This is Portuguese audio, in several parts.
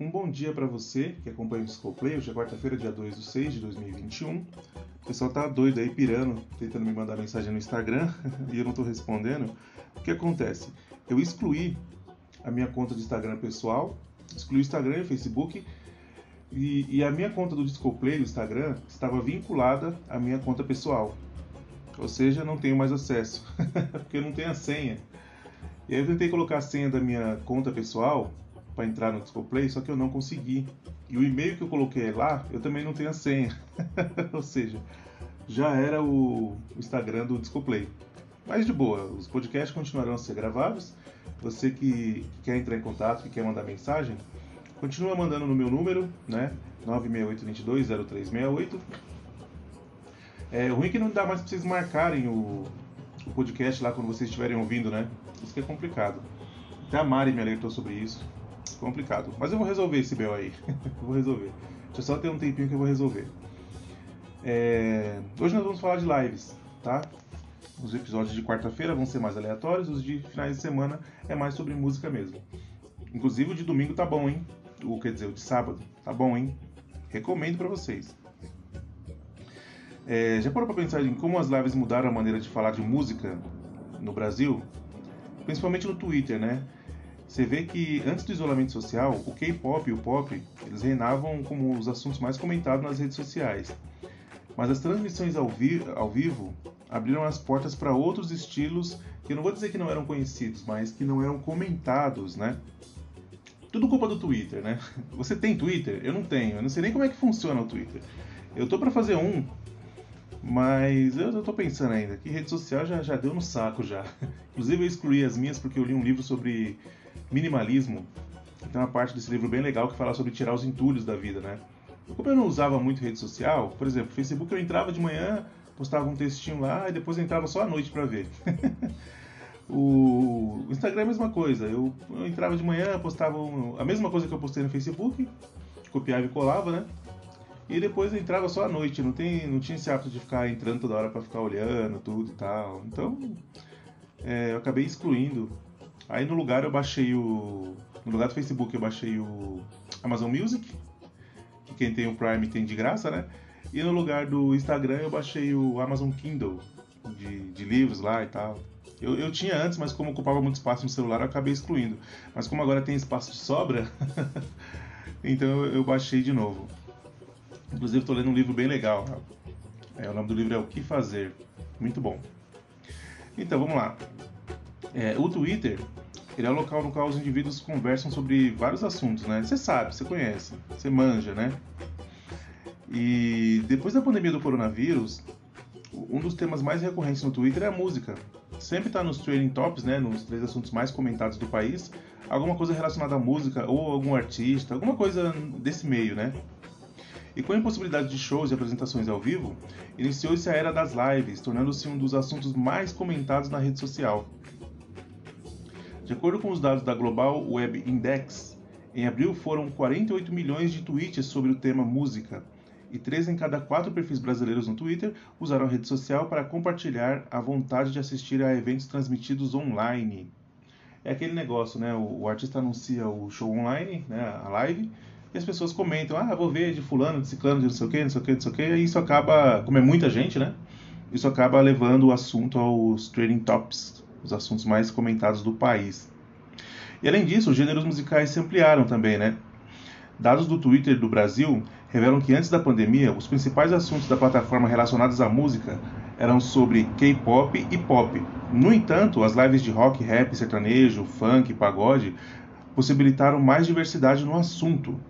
Um bom dia para você que acompanha o Discoplay. Hoje é quarta-feira, dia 2 de 6 de 2021. O pessoal tá doido aí, pirando, tentando me mandar mensagem no Instagram e eu não tô respondendo. O que acontece? Eu excluí a minha conta de Instagram pessoal, excluí o Instagram e o Facebook e, e a minha conta do Discoplay do Instagram estava vinculada à minha conta pessoal. Ou seja, não tenho mais acesso, porque eu não tenho a senha. E aí eu tentei colocar a senha da minha conta pessoal para entrar no Discoplay, só que eu não consegui. E o e-mail que eu coloquei lá, eu também não tenho a senha. Ou seja, já era o Instagram do Discoplay. Mas de boa, os podcasts continuarão a ser gravados. Você que quer entrar em contato, que quer mandar mensagem, continua mandando no meu número, né? 968220368. É ruim que não dá mais para vocês marcarem o, o podcast lá quando vocês estiverem ouvindo, né? Isso que é complicado. Até a Mari me alertou sobre isso. Complicado. Mas eu vou resolver esse BO aí. vou resolver. Deixa eu só ter um tempinho que eu vou resolver. É... Hoje nós vamos falar de lives, tá? Os episódios de quarta-feira vão ser mais aleatórios, os de finais de semana é mais sobre música mesmo. Inclusive o de domingo tá bom, hein? O, quer dizer, o de sábado tá bom, hein? Recomendo para vocês. É, já parou pra pensar em como as lives mudaram a maneira de falar de música no Brasil? Principalmente no Twitter, né? Você vê que antes do isolamento social, o K-pop e o pop, eles reinavam como os assuntos mais comentados nas redes sociais. Mas as transmissões ao, vi ao vivo abriram as portas para outros estilos que eu não vou dizer que não eram conhecidos, mas que não eram comentados, né? Tudo culpa do Twitter, né? Você tem Twitter? Eu não tenho. Eu não sei nem como é que funciona o Twitter. Eu tô para fazer um, mas eu, eu tô pensando ainda que rede social já, já deu no saco já. Inclusive eu excluí as minhas porque eu li um livro sobre minimalismo. Tem uma parte desse livro bem legal que fala sobre tirar os entulhos da vida, né? Como eu não usava muito rede social, por exemplo, Facebook eu entrava de manhã, postava um textinho lá e depois entrava só à noite para ver. o Instagram é a mesma coisa. Eu, eu entrava de manhã, postava um, a mesma coisa que eu postei no Facebook, copiava e colava, né? E depois entrava só à noite, não, tem, não tinha esse hábito de ficar entrando toda hora para ficar olhando tudo e tal. Então, é, eu acabei excluindo. Aí no lugar eu baixei o. No lugar do Facebook eu baixei o Amazon Music, que quem tem o Prime tem de graça, né? E no lugar do Instagram eu baixei o Amazon Kindle, de, de livros lá e tal. Eu, eu tinha antes, mas como ocupava muito espaço no celular, eu acabei excluindo. Mas como agora tem espaço de sobra, então eu, baixei de novo. Inclusive estou lendo um livro bem legal. É, o nome do livro é O Que Fazer. Muito bom. Então vamos lá. É, o Twitter ele é o local no qual os indivíduos conversam sobre vários assuntos, né? Você sabe, você conhece, você manja, né? E depois da pandemia do coronavírus, um dos temas mais recorrentes no Twitter é a música. Sempre está nos trending tops, né? Nos três assuntos mais comentados do país, alguma coisa relacionada à música ou algum artista, alguma coisa desse meio, né? E com a impossibilidade de shows e apresentações ao vivo, iniciou-se a era das lives, tornando-se um dos assuntos mais comentados na rede social. De acordo com os dados da Global Web Index, em abril foram 48 milhões de tweets sobre o tema música, e 3 em cada 4 perfis brasileiros no Twitter usaram a rede social para compartilhar a vontade de assistir a eventos transmitidos online. É aquele negócio, né? O, o artista anuncia o show online, né? a live, e as pessoas comentam, ah, vou ver de fulano, de ciclano, de não sei o que, não sei o que, não sei o que, e isso acaba, como é muita gente, né? Isso acaba levando o assunto aos trading tops, os assuntos mais comentados do país. E além disso, os gêneros musicais se ampliaram também, né? Dados do Twitter do Brasil revelam que antes da pandemia, os principais assuntos da plataforma relacionados à música eram sobre K-pop e pop. No entanto, as lives de rock, rap, sertanejo, funk, pagode possibilitaram mais diversidade no assunto,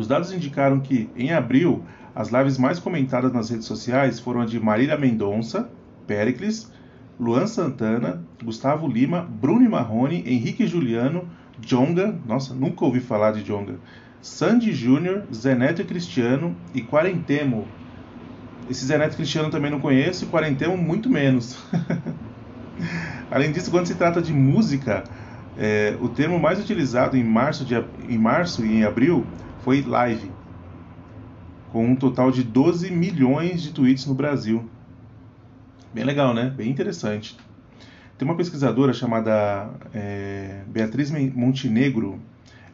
os dados indicaram que, em abril, as lives mais comentadas nas redes sociais foram a de Marília Mendonça, Pericles, Luan Santana, Gustavo Lima, Bruno Marrone, Henrique Juliano, Jonga, nossa, nunca ouvi falar de Jonga, Sandy Júnior, Zeneto Cristiano e Quarentemo. Esse Zeneto Cristiano também não conheço e Quarentemo muito menos. Além disso, quando se trata de música, é, o termo mais utilizado em março, de, em março e em abril foi live, com um total de 12 milhões de tweets no Brasil. Bem legal, né? Bem interessante. Tem uma pesquisadora chamada é, Beatriz Montenegro.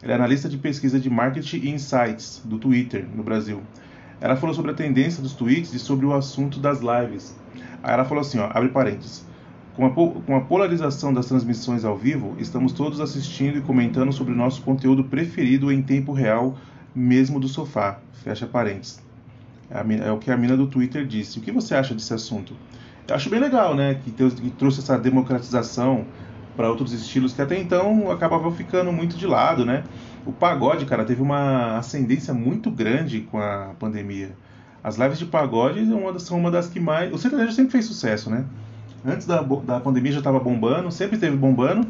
Ela é analista de pesquisa de marketing e insights do Twitter no Brasil. Ela falou sobre a tendência dos tweets e sobre o assunto das lives. Aí ela falou assim, ó, abre parênteses. Com a, com a polarização das transmissões ao vivo, estamos todos assistindo e comentando sobre o nosso conteúdo preferido em tempo real, mesmo do sofá. Fecha parênteses. É, é o que a mina do Twitter disse. O que você acha desse assunto? Acho bem legal, né? Que, que trouxe essa democratização para outros estilos que até então acabavam ficando muito de lado, né? O pagode, cara, teve uma ascendência muito grande com a pandemia. As lives de pagode são uma das que mais. O sertanejo sempre fez sucesso, né? Antes da, da pandemia já estava bombando, sempre teve bombando,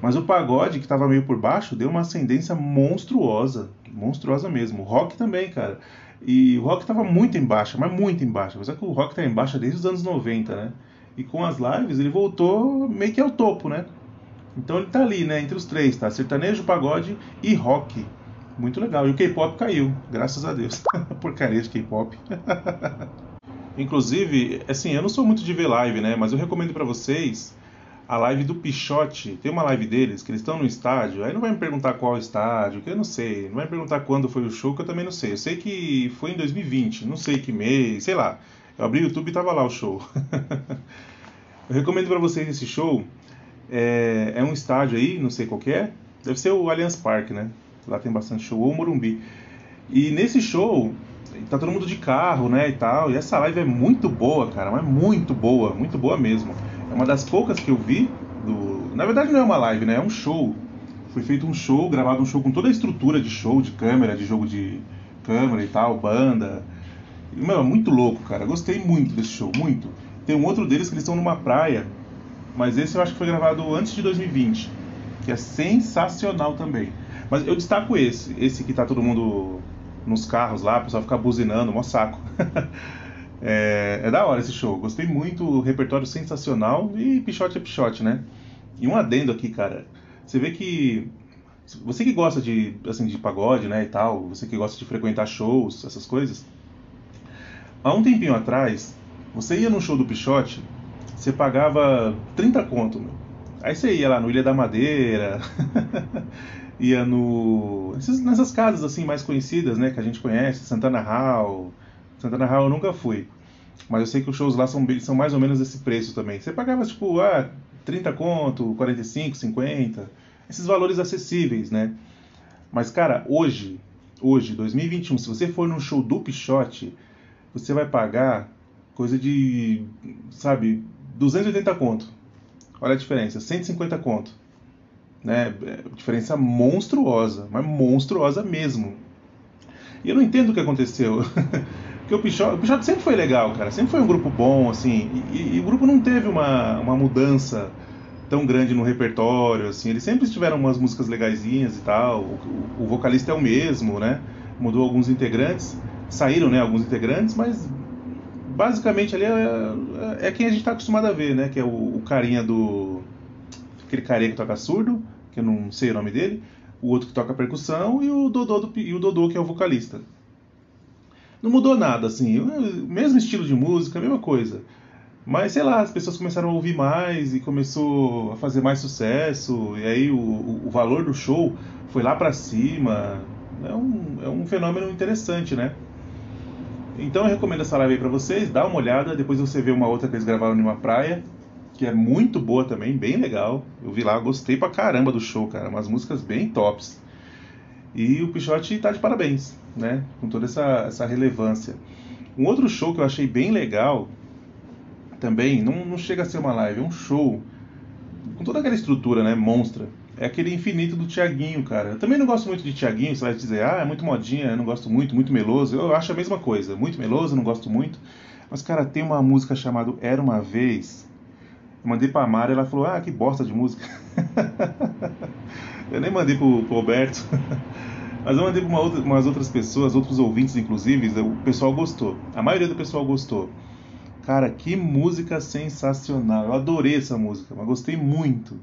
mas o pagode, que estava meio por baixo, deu uma ascendência monstruosa. Monstruosa mesmo. O rock também, cara. E o rock estava muito em baixa, mas muito em baixa. Mas é que o rock está em baixa desde os anos 90, né? E com as lives ele voltou meio que ao topo, né? Então ele tá ali, né? Entre os três, tá? Sertanejo, pagode e rock. Muito legal. E o K-pop caiu, graças a Deus. Porcaria de K-pop. Inclusive, assim, eu não sou muito de ver live, né? Mas eu recomendo para vocês a live do Pichote. Tem uma live deles que eles estão no estádio. Aí não vai me perguntar qual estádio, que eu não sei. Não vai me perguntar quando foi o show, que eu também não sei. Eu sei que foi em 2020, não sei que mês, sei lá. Eu abri o YouTube e tava lá o show. eu recomendo para vocês esse show. É, é, um estádio aí, não sei qual é. Deve ser o Allianz Parque, né? Lá tem bastante show, ou o Morumbi. E nesse show, tá todo mundo de carro, né, e tal. E essa live é muito boa, cara, mas muito boa, muito boa mesmo. É uma das poucas que eu vi do. Na verdade não é uma live, né? É um show. Foi feito um show, gravado um show com toda a estrutura de show, de câmera, de jogo de câmera e tal, banda. Meu, é muito louco, cara. Gostei muito desse show, muito. Tem um outro deles que eles estão numa praia, mas esse eu acho que foi gravado antes de 2020, que é sensacional também. Mas eu destaco esse, esse que tá todo mundo nos carros lá, o pessoal fica buzinando, mó saco. é, é, da hora esse show, gostei muito, repertório sensacional e pichote é pichote, né? E um adendo aqui, cara, você vê que você que gosta de assim de pagode, né, e tal, você que gosta de frequentar shows, essas coisas, há um tempinho atrás, você ia no show do Pichote, você pagava 30 conto, meu. Aí você ia lá no Ilha da Madeira, ia no nessas casas assim mais conhecidas, né, que a gente conhece, Santana Hall. Santana Hall eu nunca fui. Mas eu sei que os shows lá são, são mais ou menos esse preço também. Você pagava tipo, ah, 30 conto, 45, 50, esses valores acessíveis, né? Mas cara, hoje, hoje, 2021, se você for num show do Pichote, você vai pagar coisa de, sabe, 280 conto. Olha a diferença, 150 conto né? É, diferença monstruosa, mas monstruosa mesmo. E eu não entendo o que aconteceu. Porque o Pichote, o sempre foi legal, cara. Sempre foi um grupo bom, assim. E, e, o grupo não teve uma, uma mudança tão grande no repertório, assim. Eles sempre tiveram umas músicas legaisinhas e tal. O, o, vocalista é o mesmo, né? Mudou alguns integrantes. Saíram, né? Alguns integrantes, mas basicamente ali é, é quem a gente está acostumado a ver, né? Que é o, o carinha do... Aquele carinha que toca surdo que eu não sei o nome dele, o outro que toca percussão e o Dodô, do, e o Dodô que é o vocalista. Não mudou nada, assim, o mesmo estilo de música, a mesma coisa. Mas sei lá, as pessoas começaram a ouvir mais e começou a fazer mais sucesso, e aí o, o valor do show foi lá para cima. É um, é um fenômeno interessante, né? Então eu recomendo essa live aí pra vocês, dá uma olhada, depois você vê uma outra que eles gravaram numa praia, que é muito boa também, bem legal. Eu vi lá, gostei pra caramba do show, cara. Umas músicas bem tops. E o Pichote tá de parabéns, né? Com toda essa, essa relevância. Um outro show que eu achei bem legal, também, não, não chega a ser uma live, é um show com toda aquela estrutura, né? Monstra. É aquele infinito do Tiaguinho, cara. Eu também não gosto muito de Tiaguinho, você vai dizer, ah, é muito modinha, eu não gosto muito, muito meloso. Eu acho a mesma coisa, muito meloso, não gosto muito. Mas, cara, tem uma música chamada Era Uma Vez, eu mandei pra Mara ela falou, ah, que bosta de música. eu nem mandei pro, pro Roberto. Mas eu mandei pra uma outra, umas outras pessoas, outros ouvintes inclusive, o pessoal gostou. A maioria do pessoal gostou. Cara, que música sensacional. Eu adorei essa música, mas gostei muito.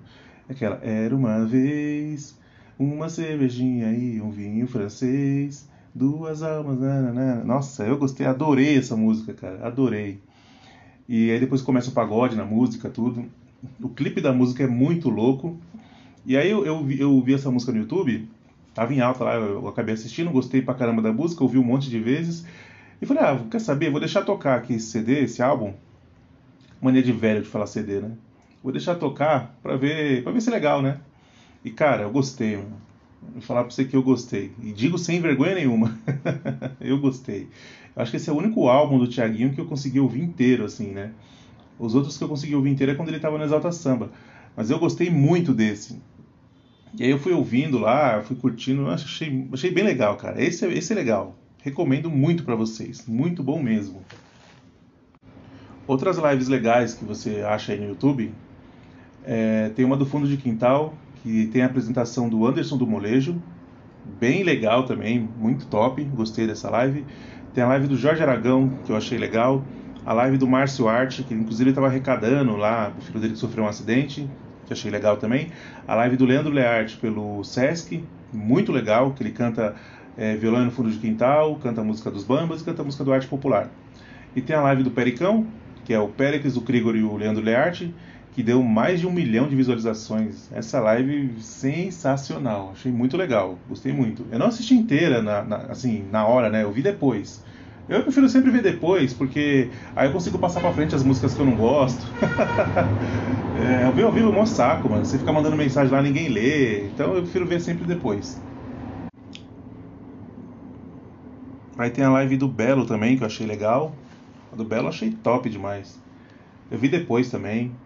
Aquela, era uma vez uma cervejinha e um vinho francês, duas almas. Nanana. Nossa, eu gostei, adorei essa música, cara, adorei. E aí depois começa o pagode na música, tudo. O clipe da música é muito louco. E aí eu, eu, eu vi essa música no YouTube Tava em alta lá, eu acabei assistindo, gostei pra caramba da música, ouvi um monte de vezes. E falei, ah, quer saber? Vou deixar tocar aqui esse CD, esse álbum. Mania de velho de falar CD, né? Vou deixar tocar pra ver, pra ver se é legal, né? E cara, eu gostei, mano. Vou falar pra você que eu gostei. E digo sem vergonha nenhuma. eu gostei. Eu acho que esse é o único álbum do Thiaguinho que eu consegui ouvir inteiro, assim, né? Os outros que eu consegui ouvir inteiro é quando ele tava no Exalta Samba. Mas eu gostei muito desse. E aí eu fui ouvindo lá, fui curtindo, achei, achei bem legal, cara. Esse, é, esse é legal. Recomendo muito para vocês. Muito bom mesmo. Outras lives legais que você acha aí no YouTube, é, tem uma do Fundo de Quintal, que tem a apresentação do Anderson do Molejo, bem legal também, muito top, gostei dessa live. Tem a live do Jorge Aragão, que eu achei legal. A live do Márcio Arte, que inclusive estava arrecadando lá, o filho dele que sofreu um acidente, que achei legal também. A live do Leandro Learte pelo Sesc, muito legal, que ele canta é, violão no fundo de quintal, canta a música dos Bambas e canta a música do Arte Popular. E tem a live do Pericão, que é o Péricles, o Krigor e o Leandro Learte, que deu mais de um milhão de visualizações. Essa live sensacional, achei muito legal, gostei muito. Eu não assisti inteira, na, na, assim, na hora, né? Eu vi depois. Eu prefiro sempre ver depois, porque aí eu consigo passar pra frente as músicas que eu não gosto. é, eu vi ao vivo é um saco, mano. Você fica mandando mensagem lá, ninguém lê. Então eu prefiro ver sempre depois. Aí tem a live do Belo também, que eu achei legal. A do Belo eu achei top demais. Eu vi depois também.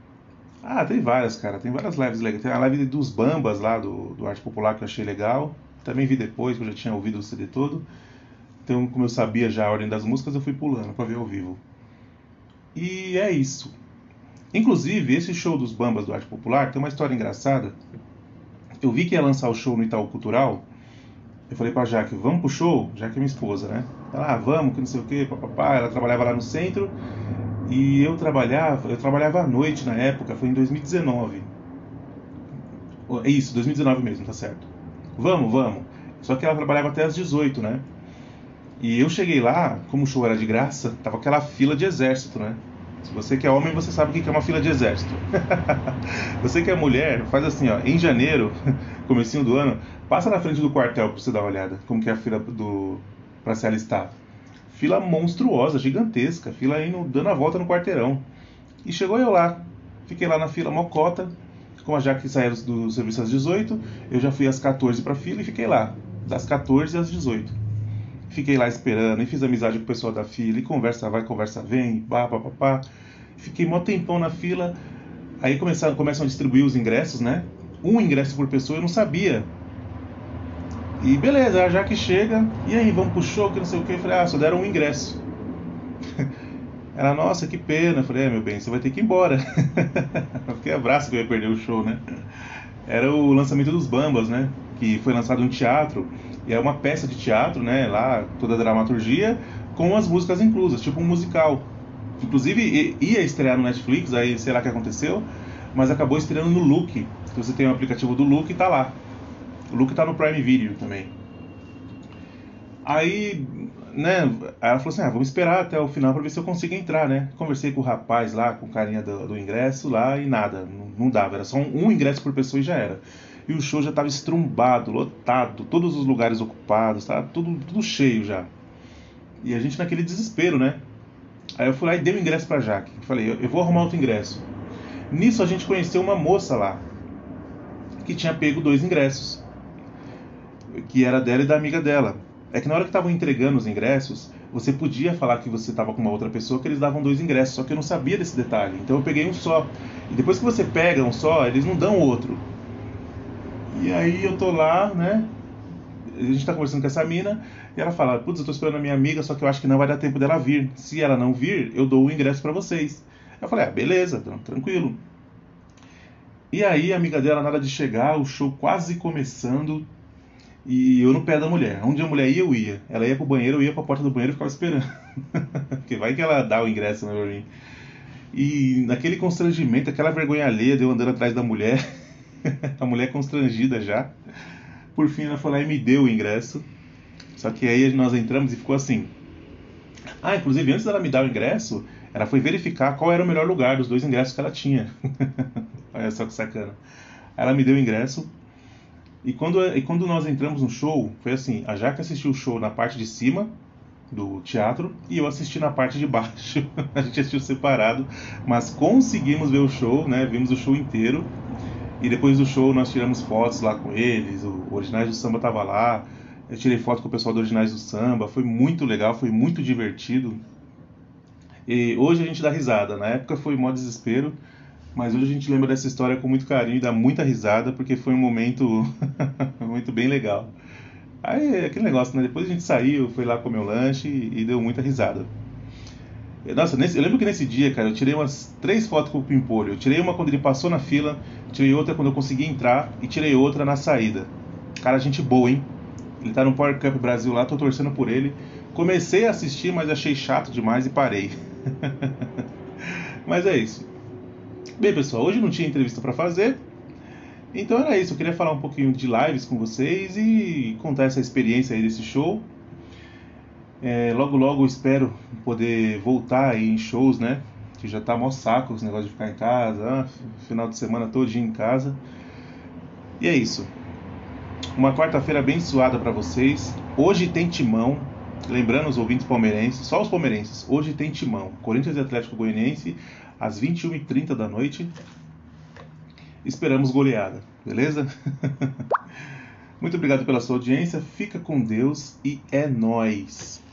Ah, tem várias, cara. Tem várias lives legais. Tem a live dos Bambas lá, do, do Arte Popular, que eu achei legal. Também vi depois, que eu já tinha ouvido o CD todo. Então, como eu sabia já a ordem das músicas, eu fui pulando para ver ao vivo. E é isso. Inclusive, esse show dos Bambas do Arte Popular tem uma história engraçada. Eu vi que ia lançar o show no Itaú Cultural. Eu falei pra Jaque, vamos pro show? Jaque é minha esposa, né? Ela, ah, vamos, que não sei o que, papapá. Ela trabalhava lá no centro. E eu trabalhava, eu trabalhava à noite na época, foi em 2019. É isso, 2019 mesmo, tá certo. Vamos, vamos. Só que ela trabalhava até às 18, né? E eu cheguei lá, como o show era de graça, tava aquela fila de exército, né? Se você que é homem, você sabe o que é uma fila de exército. você que é mulher, faz assim, ó, em janeiro, comecinho do ano, passa na frente do quartel pra você dar uma olhada, como que é a fila do para se alistar fila monstruosa, gigantesca, fila indo dando a volta no quarteirão. E chegou eu lá, fiquei lá na fila mocota, como a Jaque do, do serviço às 18, eu já fui às 14 para fila e fiquei lá, das 14 às 18. Fiquei lá esperando e fiz amizade com o pessoal da fila, e conversa vai, conversa vem, pá, pá, pá, pá. Fiquei mó tempão na fila, aí começaram, começam a distribuir os ingressos, né? Um ingresso por pessoa, eu não sabia e beleza, já que chega, e aí, vamos pro show, que não sei o que. Eu falei, ah, só deram um ingresso. Ela, nossa, que pena. Eu falei, é, meu bem, você vai ter que ir embora. fiquei abraço que eu ia perder o show, né? Era o lançamento dos Bambas, né? Que foi lançado em teatro. É uma peça de teatro, né? Lá, toda a dramaturgia, com as músicas inclusas, tipo um musical. Inclusive, ia estrear no Netflix, aí sei lá o que aconteceu, mas acabou estreando no Look. Se você tem o aplicativo do Look, tá lá. O Luke tá no Prime Video também. Aí, né, ela falou assim: ah, vamos esperar até o final para ver se eu consigo entrar, né? Conversei com o rapaz lá, com o carinha do, do ingresso lá e nada, não, não, dava, era só um, um, ingresso por pessoa e já era. E o show já estava estrumbado, lotado, todos os lugares ocupados, tava tudo, tudo cheio já. E a gente naquele desespero, né? Aí eu fui lá e dei o um ingresso pra Jaque. Falei: eu, eu vou arrumar outro ingresso. Nisso a gente conheceu uma moça lá que tinha pego dois ingressos que era dela e da amiga dela. É que na hora que estavam entregando os ingressos, você podia falar que você estava com uma outra pessoa, que eles davam dois ingressos, só que eu não sabia desse detalhe. Então eu peguei um só. E depois que você pega um só, eles não dão outro. E aí eu tô lá, né? A gente tá conversando com essa mina, e ela fala: Putz, eu tô esperando a minha amiga, só que eu acho que não vai dar tempo dela vir. Se ela não vir, eu dou o ingresso para vocês. Eu falei: Ah, beleza, tranquilo. E aí a amiga dela, nada de chegar, o show quase começando, e eu no pé da mulher. Onde a mulher ia, eu ia. Ela ia pro banheiro, eu ia pra porta do banheiro e ficava esperando. Porque vai que ela dá o ingresso né, pra mim. E naquele constrangimento, aquela vergonha alheia de eu andando atrás da mulher. a mulher constrangida já. Por fim, ela foi lá e me deu o ingresso. Só que aí nós entramos e ficou assim. Ah, inclusive, antes dela me dar o ingresso, ela foi verificar qual era o melhor lugar dos dois ingressos que ela tinha. Olha só que sacana. Ela me deu o ingresso E quando, e quando nós entramos no show, foi assim: a Jaque assistiu o show na parte de cima do teatro e eu assisti na parte de baixo. a gente assistiu separado, mas conseguimos ver o show, né? Vimos o show inteiro. E depois do show nós tiramos fotos lá com eles, o Originais do Samba tava lá. Eu tirei foto com o pessoal do Originais do Samba, foi muito legal, foi muito divertido. E hoje a gente dá risada, na época foi mó desespero, mas hoje a gente lembra dessa história com muito carinho e dá muita risada porque foi um momento muito bem legal. Aí aquele negócio, né? Depois a gente saiu, foi lá comer o lanche e, e deu muita risada. Nossa, nesse, eu lembro que nesse dia, cara, eu tirei umas três fotos com o Pimpolho. Eu tirei uma quando ele passou na fila, tirei outra quando eu consegui entrar e tirei outra na saída. Cara, gente boa, hein? Ele tá no Power Cup Brasil lá, tô torcendo por ele. Comecei a assistir, mas achei chato demais e parei. mas é isso. Bem, pessoal, hoje não tinha entrevista para fazer. Então era isso, eu queria falar um pouquinho de lives com vocês e contar essa experiência aí desse show. É, logo logo espero poder voltar aí em shows, né? Que já tá mó saco esse negócio de ficar em casa, ah, final de semana todinho em casa. E é isso. Uma quarta-feira abençoada para vocês. Hoje tem timão. Lembrando os ouvintes palmeirenses, só os palmeirenses. Hoje tem timão. Corinthians e Atlético Goianiense às 21h30 da noite. Esperamos goleada, beleza? Muito obrigado pela sua audiência. Fica com Deus e é nós.